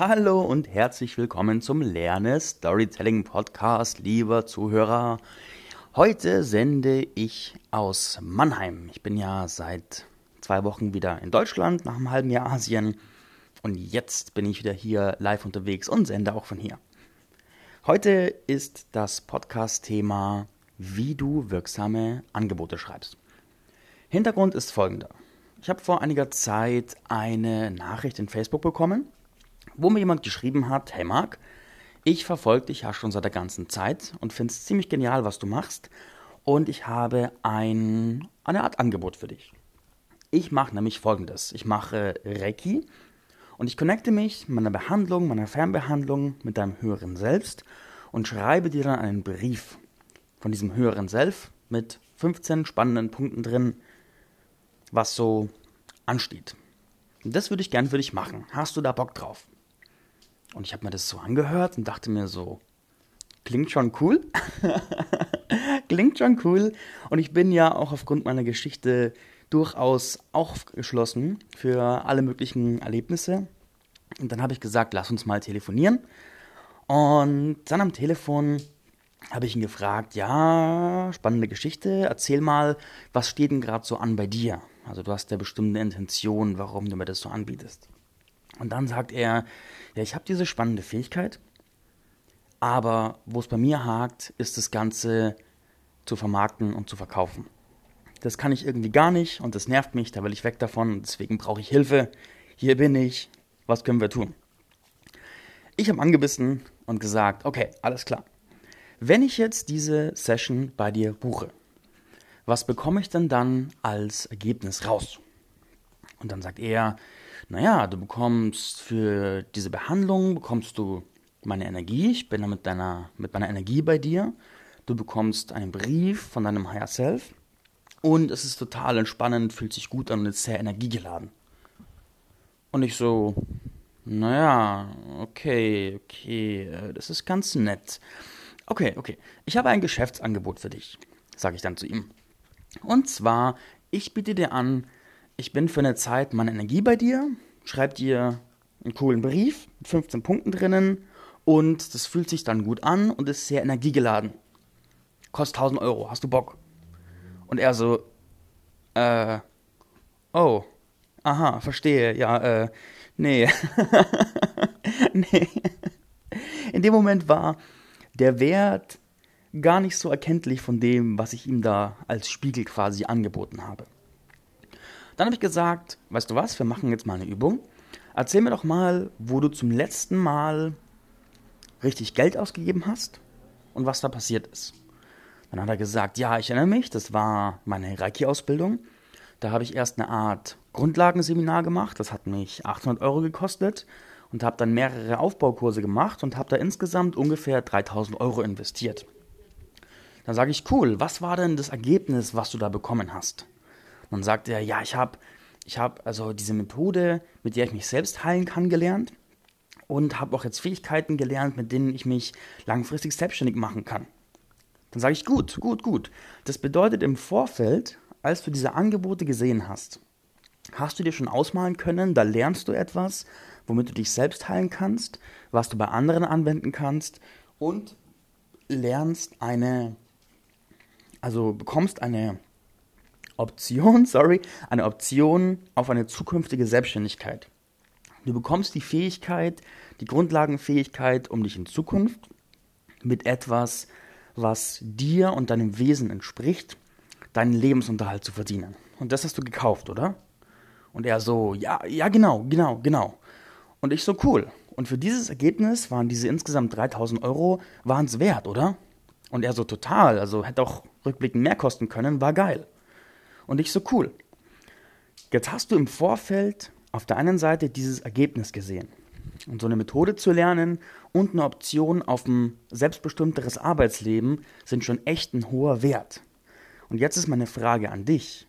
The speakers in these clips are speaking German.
Hallo und herzlich willkommen zum Lerne Storytelling Podcast, lieber Zuhörer. Heute sende ich aus Mannheim. Ich bin ja seit zwei Wochen wieder in Deutschland, nach einem halben Jahr Asien. Und jetzt bin ich wieder hier live unterwegs und sende auch von hier. Heute ist das Podcast-Thema, wie du wirksame Angebote schreibst. Hintergrund ist folgender. Ich habe vor einiger Zeit eine Nachricht in Facebook bekommen wo mir jemand geschrieben hat, hey Marc, ich verfolge dich ja schon seit der ganzen Zeit und finde es ziemlich genial, was du machst und ich habe ein, eine Art Angebot für dich. Ich mache nämlich folgendes. Ich mache Reiki und ich connecte mich meiner Behandlung, meiner Fernbehandlung mit deinem höheren Selbst und schreibe dir dann einen Brief von diesem höheren Selbst mit 15 spannenden Punkten drin, was so ansteht. Und das würde ich gern für dich machen. Hast du da Bock drauf? Und ich habe mir das so angehört und dachte mir so, klingt schon cool. klingt schon cool. Und ich bin ja auch aufgrund meiner Geschichte durchaus aufgeschlossen für alle möglichen Erlebnisse. Und dann habe ich gesagt, lass uns mal telefonieren. Und dann am Telefon habe ich ihn gefragt, ja, spannende Geschichte, erzähl mal, was steht denn gerade so an bei dir? Also du hast ja bestimmte Intention, warum du mir das so anbietest. Und dann sagt er, ja, ich habe diese spannende Fähigkeit, aber wo es bei mir hakt, ist das Ganze zu vermarkten und zu verkaufen. Das kann ich irgendwie gar nicht und das nervt mich, da will ich weg davon deswegen brauche ich Hilfe. Hier bin ich, was können wir tun? Ich habe angebissen und gesagt, okay, alles klar. Wenn ich jetzt diese Session bei dir buche, was bekomme ich denn dann als Ergebnis raus? Und dann sagt er, naja, du bekommst für diese Behandlung, bekommst du meine Energie, ich bin da mit, deiner, mit meiner Energie bei dir, du bekommst einen Brief von deinem Higher Self und es ist total entspannend, fühlt sich gut an und ist sehr energiegeladen. Und ich so, naja, okay, okay, äh, das ist ganz nett. Okay, okay, ich habe ein Geschäftsangebot für dich, sage ich dann zu ihm. Und zwar, ich biete dir an, ich bin für eine Zeit meine Energie bei dir, schreib dir einen coolen Brief mit 15 Punkten drinnen und das fühlt sich dann gut an und ist sehr energiegeladen. Kostet 1000 Euro, hast du Bock? Und er so, äh, oh, aha, verstehe, ja, äh, nee. nee. In dem Moment war der Wert gar nicht so erkenntlich von dem, was ich ihm da als Spiegel quasi angeboten habe. Dann habe ich gesagt, weißt du was, wir machen jetzt mal eine Übung. Erzähl mir doch mal, wo du zum letzten Mal richtig Geld ausgegeben hast und was da passiert ist. Dann hat er gesagt, ja, ich erinnere mich, das war meine Reiki-Ausbildung. Da habe ich erst eine Art Grundlagenseminar gemacht, das hat mich 800 Euro gekostet und habe dann mehrere Aufbaukurse gemacht und habe da insgesamt ungefähr 3000 Euro investiert. Dann sage ich, cool, was war denn das Ergebnis, was du da bekommen hast? Dann sagt er, ja, ich habe ich hab also diese Methode, mit der ich mich selbst heilen kann, gelernt und habe auch jetzt Fähigkeiten gelernt, mit denen ich mich langfristig selbstständig machen kann. Dann sage ich, gut, gut, gut. Das bedeutet im Vorfeld, als du diese Angebote gesehen hast, hast du dir schon ausmalen können, da lernst du etwas, womit du dich selbst heilen kannst, was du bei anderen anwenden kannst und lernst eine, also bekommst eine Option, sorry, eine Option auf eine zukünftige Selbstständigkeit. Du bekommst die Fähigkeit, die Grundlagenfähigkeit, um dich in Zukunft mit etwas, was dir und deinem Wesen entspricht, deinen Lebensunterhalt zu verdienen. Und das hast du gekauft, oder? Und er so, ja, ja, genau, genau, genau. Und ich so, cool. Und für dieses Ergebnis waren diese insgesamt 3000 Euro, waren es wert, oder? Und er so, total, also hätte auch rückblickend mehr kosten können, war geil. Und ich so, cool. Jetzt hast du im Vorfeld auf der einen Seite dieses Ergebnis gesehen. Und so eine Methode zu lernen und eine Option auf ein selbstbestimmteres Arbeitsleben sind schon echt ein hoher Wert. Und jetzt ist meine Frage an dich.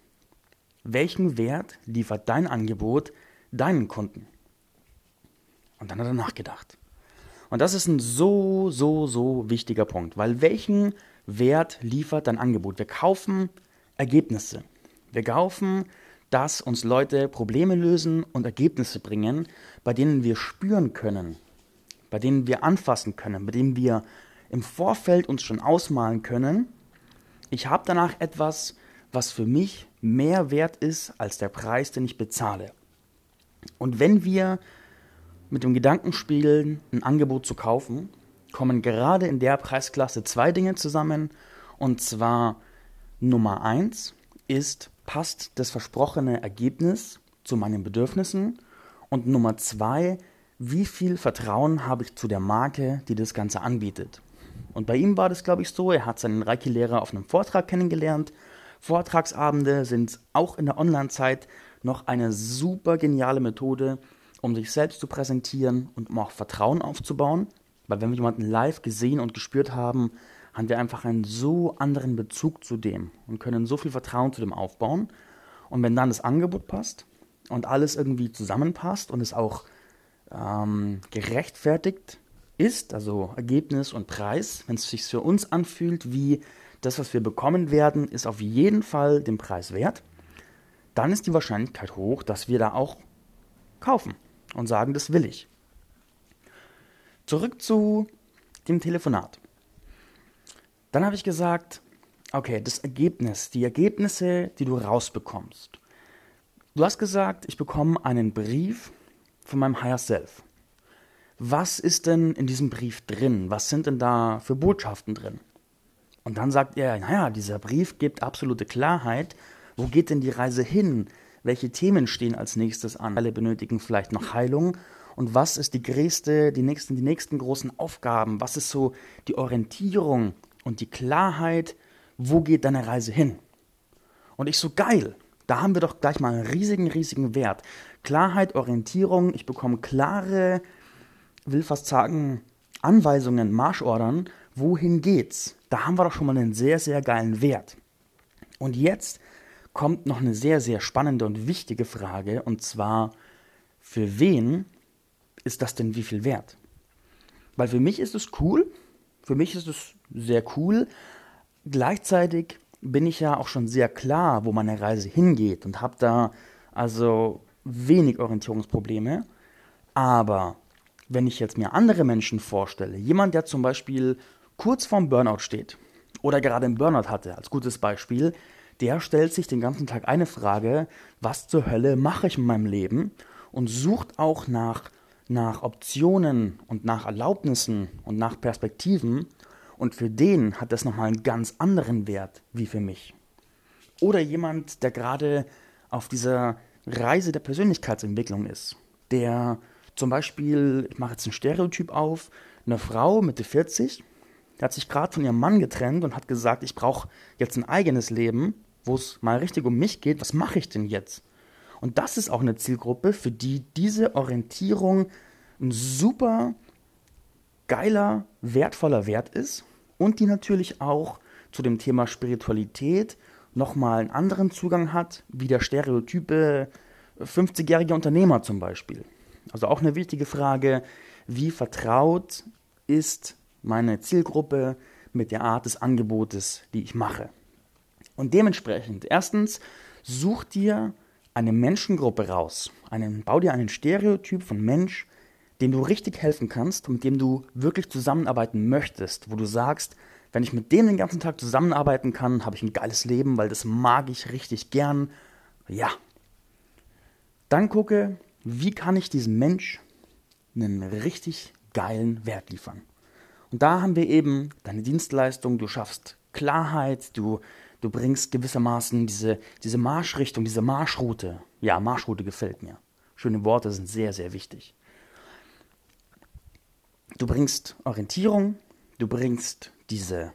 Welchen Wert liefert dein Angebot deinen Kunden? Und dann hat er nachgedacht. Und das ist ein so, so, so wichtiger Punkt, weil welchen Wert liefert dein Angebot? Wir kaufen Ergebnisse. Wir kaufen dass uns Leute Probleme lösen und Ergebnisse bringen, bei denen wir spüren können, bei denen wir anfassen können, bei denen wir im Vorfeld uns schon ausmalen können, ich habe danach etwas, was für mich mehr wert ist als der Preis, den ich bezahle. Und wenn wir mit dem Gedanken spielen, ein Angebot zu kaufen, kommen gerade in der Preisklasse zwei Dinge zusammen. Und zwar Nummer eins ist, passt das versprochene Ergebnis zu meinen Bedürfnissen? Und Nummer zwei, wie viel Vertrauen habe ich zu der Marke, die das Ganze anbietet? Und bei ihm war das, glaube ich, so, er hat seinen Reiki-Lehrer auf einem Vortrag kennengelernt. Vortragsabende sind auch in der Online-Zeit noch eine super geniale Methode, um sich selbst zu präsentieren und um auch Vertrauen aufzubauen. Weil wenn wir jemanden live gesehen und gespürt haben, haben wir einfach einen so anderen Bezug zu dem und können so viel Vertrauen zu dem aufbauen. Und wenn dann das Angebot passt und alles irgendwie zusammenpasst und es auch ähm, gerechtfertigt ist, also Ergebnis und Preis, wenn es sich für uns anfühlt wie das, was wir bekommen werden, ist auf jeden Fall den Preis wert, dann ist die Wahrscheinlichkeit hoch, dass wir da auch kaufen und sagen, das will ich. Zurück zu dem Telefonat. Dann habe ich gesagt, okay, das Ergebnis, die Ergebnisse, die du rausbekommst. Du hast gesagt, ich bekomme einen Brief von meinem Higher Self. Was ist denn in diesem Brief drin? Was sind denn da für Botschaften drin? Und dann sagt er, naja, dieser Brief gibt absolute Klarheit. Wo geht denn die Reise hin? Welche Themen stehen als nächstes an? Alle benötigen vielleicht noch Heilung. Und was ist die größte, die nächsten, die nächsten großen Aufgaben? Was ist so die Orientierung und die Klarheit? Wo geht deine Reise hin? Und ich so, geil. Da haben wir doch gleich mal einen riesigen, riesigen Wert. Klarheit, Orientierung. Ich bekomme klare, will fast sagen, Anweisungen, Marschordern. Wohin geht's? Da haben wir doch schon mal einen sehr, sehr geilen Wert. Und jetzt kommt noch eine sehr, sehr spannende und wichtige Frage, und zwar, für wen ist das denn wie viel wert? Weil für mich ist es cool, für mich ist es sehr cool. Gleichzeitig bin ich ja auch schon sehr klar, wo meine Reise hingeht und habe da also wenig Orientierungsprobleme. Aber wenn ich jetzt mir andere Menschen vorstelle, jemand, der zum Beispiel kurz vorm Burnout steht oder gerade einen Burnout hatte, als gutes Beispiel, der stellt sich den ganzen Tag eine Frage, was zur Hölle mache ich in meinem Leben und sucht auch nach, nach Optionen und nach Erlaubnissen und nach Perspektiven und für den hat das nochmal einen ganz anderen Wert wie für mich. Oder jemand, der gerade auf dieser Reise der Persönlichkeitsentwicklung ist, der zum Beispiel, ich mache jetzt ein Stereotyp auf, eine Frau Mitte 40, die hat sich gerade von ihrem Mann getrennt und hat gesagt, ich brauche jetzt ein eigenes Leben wo es mal richtig um mich geht, was mache ich denn jetzt? Und das ist auch eine Zielgruppe, für die diese Orientierung ein super geiler, wertvoller Wert ist und die natürlich auch zu dem Thema Spiritualität nochmal einen anderen Zugang hat, wie der stereotype 50-jährige Unternehmer zum Beispiel. Also auch eine wichtige Frage, wie vertraut ist meine Zielgruppe mit der Art des Angebotes, die ich mache. Und dementsprechend, erstens, such dir eine Menschengruppe raus. Einen, bau dir einen Stereotyp von Mensch, dem du richtig helfen kannst und mit dem du wirklich zusammenarbeiten möchtest, wo du sagst, wenn ich mit dem den ganzen Tag zusammenarbeiten kann, habe ich ein geiles Leben, weil das mag ich richtig gern. Ja. Dann gucke, wie kann ich diesem Mensch einen richtig geilen Wert liefern. Und da haben wir eben deine Dienstleistung, du schaffst Klarheit, du du bringst gewissermaßen diese, diese Marschrichtung, diese Marschroute. Ja, Marschroute gefällt mir. Schöne Worte sind sehr, sehr wichtig. Du bringst Orientierung, du bringst diese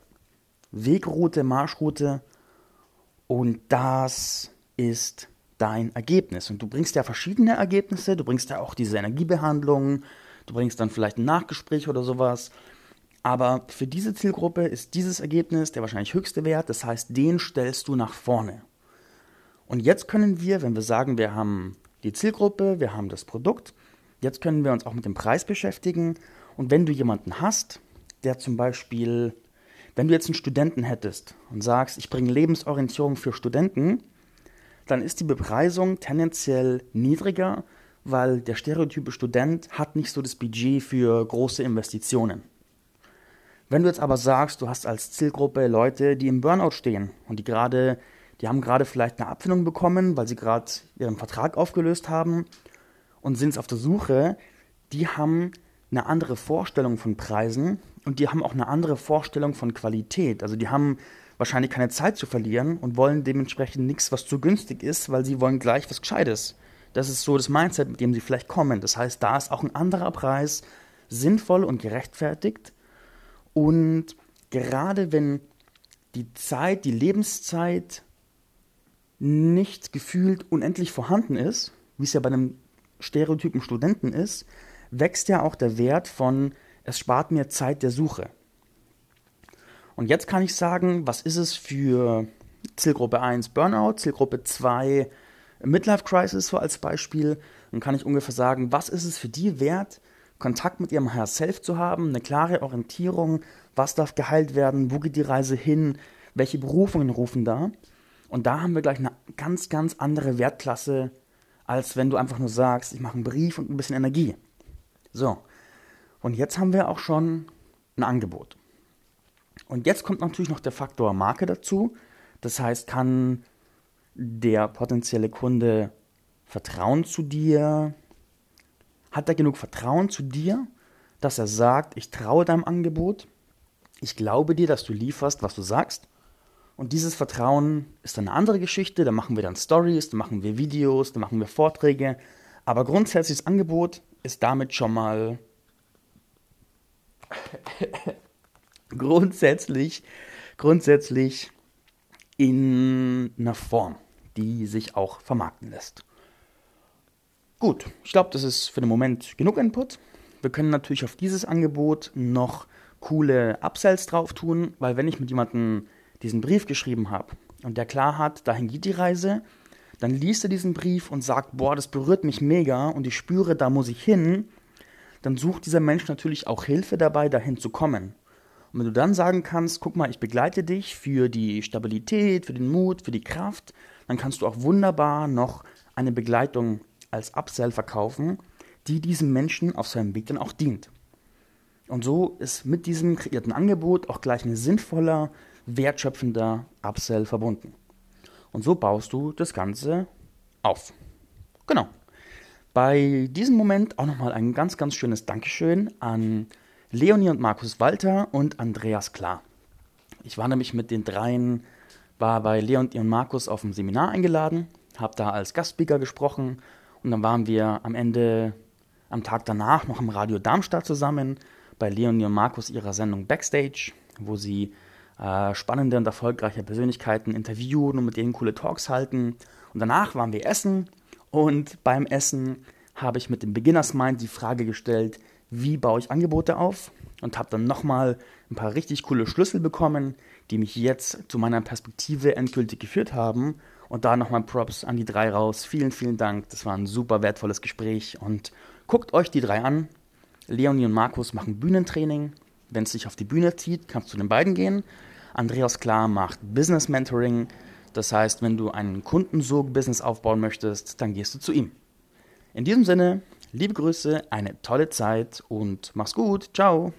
Wegroute, Marschroute und das ist dein Ergebnis. Und du bringst ja verschiedene Ergebnisse, du bringst ja auch diese Energiebehandlung, du bringst dann vielleicht ein Nachgespräch oder sowas. Aber für diese Zielgruppe ist dieses Ergebnis der wahrscheinlich höchste Wert. Das heißt, den stellst du nach vorne. Und jetzt können wir, wenn wir sagen, wir haben die Zielgruppe, wir haben das Produkt, jetzt können wir uns auch mit dem Preis beschäftigen. Und wenn du jemanden hast, der zum Beispiel, wenn du jetzt einen Studenten hättest und sagst, ich bringe Lebensorientierung für Studenten, dann ist die Bepreisung tendenziell niedriger, weil der stereotype Student hat nicht so das Budget für große Investitionen. Wenn du jetzt aber sagst, du hast als Zielgruppe Leute, die im Burnout stehen und die gerade, die haben gerade vielleicht eine Abfindung bekommen, weil sie gerade ihren Vertrag aufgelöst haben und sind auf der Suche, die haben eine andere Vorstellung von Preisen und die haben auch eine andere Vorstellung von Qualität. Also die haben wahrscheinlich keine Zeit zu verlieren und wollen dementsprechend nichts, was zu günstig ist, weil sie wollen gleich was Gescheites. Das ist so das Mindset, mit dem sie vielleicht kommen. Das heißt, da ist auch ein anderer Preis sinnvoll und gerechtfertigt. Und gerade wenn die Zeit, die Lebenszeit nicht gefühlt unendlich vorhanden ist, wie es ja bei einem stereotypen Studenten ist, wächst ja auch der Wert von, es spart mir Zeit der Suche. Und jetzt kann ich sagen, was ist es für Zielgruppe 1 Burnout, Zielgruppe 2 Midlife Crisis so als Beispiel. Dann kann ich ungefähr sagen, was ist es für die wert, Kontakt mit ihrem Higher Self zu haben, eine klare Orientierung, was darf geheilt werden, wo geht die Reise hin, welche Berufungen rufen da. Und da haben wir gleich eine ganz, ganz andere Wertklasse, als wenn du einfach nur sagst, ich mache einen Brief und ein bisschen Energie. So, und jetzt haben wir auch schon ein Angebot. Und jetzt kommt natürlich noch der Faktor Marke dazu. Das heißt, kann der potenzielle Kunde Vertrauen zu dir? Hat er genug Vertrauen zu dir, dass er sagt, ich traue deinem Angebot, ich glaube dir, dass du lieferst, was du sagst? Und dieses Vertrauen ist eine andere Geschichte. Da machen wir dann Stories, da machen wir Videos, da machen wir Vorträge. Aber grundsätzlich das Angebot ist damit schon mal grundsätzlich, grundsätzlich in einer Form, die sich auch vermarkten lässt. Gut, ich glaube, das ist für den Moment genug Input. Wir können natürlich auf dieses Angebot noch coole Upsells drauf tun, weil wenn ich mit jemandem diesen Brief geschrieben habe und der klar hat, dahin geht die Reise, dann liest er diesen Brief und sagt, boah, das berührt mich mega und ich spüre, da muss ich hin, dann sucht dieser Mensch natürlich auch Hilfe dabei, dahin zu kommen. Und wenn du dann sagen kannst, guck mal, ich begleite dich für die Stabilität, für den Mut, für die Kraft, dann kannst du auch wunderbar noch eine Begleitung als Upsell verkaufen, die diesem Menschen auf seinem Weg dann auch dient. Und so ist mit diesem kreierten Angebot auch gleich ein sinnvoller, wertschöpfender Upsell verbunden. Und so baust du das Ganze auf. Genau. Bei diesem Moment auch nochmal ein ganz, ganz schönes Dankeschön an Leonie und Markus Walter und Andreas Klar. Ich war nämlich mit den dreien, war bei Leonie und Markus auf dem Seminar eingeladen, habe da als Gastspeaker gesprochen und dann waren wir am Ende, am Tag danach noch im Radio Darmstadt zusammen bei Leonie und Markus ihrer Sendung Backstage, wo sie äh, spannende und erfolgreiche Persönlichkeiten interviewen und mit denen coole Talks halten. Und danach waren wir essen und beim Essen habe ich mit dem Beginners Mind die Frage gestellt, wie baue ich Angebote auf und habe dann nochmal ein paar richtig coole Schlüssel bekommen, die mich jetzt zu meiner Perspektive endgültig geführt haben. Und da nochmal Props an die drei raus. Vielen, vielen Dank. Das war ein super wertvolles Gespräch. Und guckt euch die drei an. Leonie und Markus machen Bühnentraining. Wenn es sich auf die Bühne zieht, kannst du den beiden gehen. Andreas Klar macht Business Mentoring. Das heißt, wenn du einen Kundensog-Business aufbauen möchtest, dann gehst du zu ihm. In diesem Sinne, Liebe Grüße, eine tolle Zeit und mach's gut. Ciao.